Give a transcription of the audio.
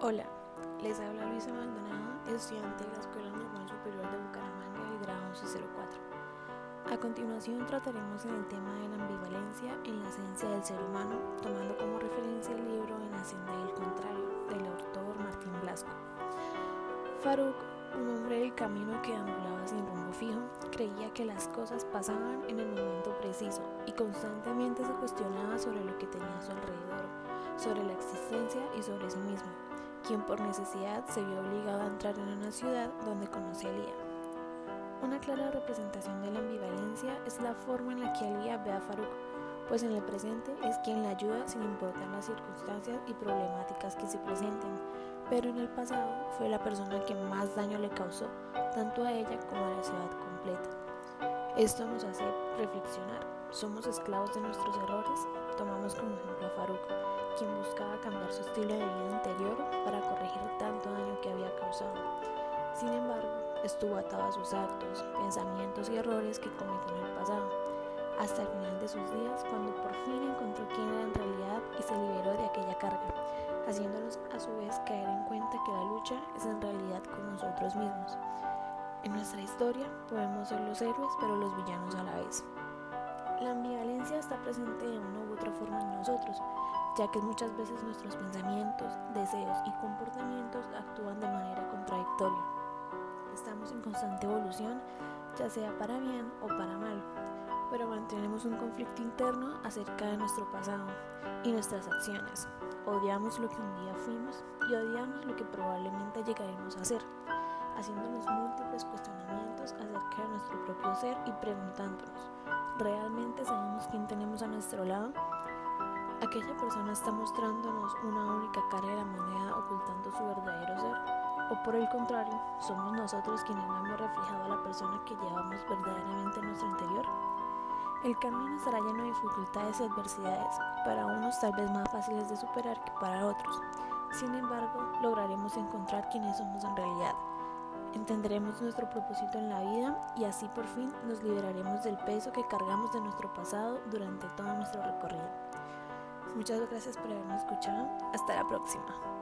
Hola, les habla Luisa Maldonado, estudiante de la Escuela Normal Superior de Bucaramanga del grado 1104. A continuación trataremos en el tema de la ambivalencia en la esencia del ser humano, tomando como referencia el libro En la senda del contrario, del autor Martín Blasco. Farouk, un hombre del camino que ambulaba sin rumbo fijo, creía que las cosas pasaban en el momento preciso y constantemente se cuestionaba sobre lo que tenía a su alrededor, sobre la existencia y sobre sí mismo quien por necesidad se vio obligado a entrar en una ciudad donde conocía a Lía. Una clara representación de la ambivalencia es la forma en la que Alía ve a Faruk, pues en el presente es quien la ayuda sin importar las circunstancias y problemáticas que se presenten, pero en el pasado fue la persona que más daño le causó, tanto a ella como a la ciudad completa. Esto nos hace reflexionar. ¿Somos esclavos de nuestros errores? Tomamos como ejemplo a Faruk, su estilo de vida anterior para corregir tanto daño que había causado. Sin embargo, estuvo atado a sus actos, pensamientos y errores que cometió en el pasado, hasta el final de sus días cuando por fin encontró quién era en realidad y se liberó de aquella carga, haciéndonos a su vez caer en cuenta que la lucha es en realidad con nosotros mismos. En nuestra historia podemos ser los héroes pero los villanos a la vez. La ambivalencia está presente de una u otra forma en nosotros, ya que muchas veces nuestros pensamientos, deseos y comportamientos actúan de manera contradictoria. Estamos en constante evolución, ya sea para bien o para mal, pero mantenemos un conflicto interno acerca de nuestro pasado y nuestras acciones. Odiamos lo que un día fuimos y odiamos lo que probablemente llegaremos a ser, haciéndonos múltiples cuestionamientos acerca de nuestro propio ser y preguntándonos, ¿realmente sabemos quién tenemos a nuestro lado? aquella persona está mostrándonos una única cara de la moneda ocultando su verdadero ser, o por el contrario, somos nosotros quienes no hemos reflejado a la persona que llevamos verdaderamente en nuestro interior. El camino estará lleno de dificultades y adversidades, para unos tal vez más fáciles de superar que para otros. Sin embargo, lograremos encontrar quiénes somos en realidad. Entenderemos nuestro propósito en la vida y así por fin nos liberaremos del peso que cargamos de nuestro pasado durante todo nuestro recorrido. Muchas gracias por haberme escuchado. Hasta la próxima.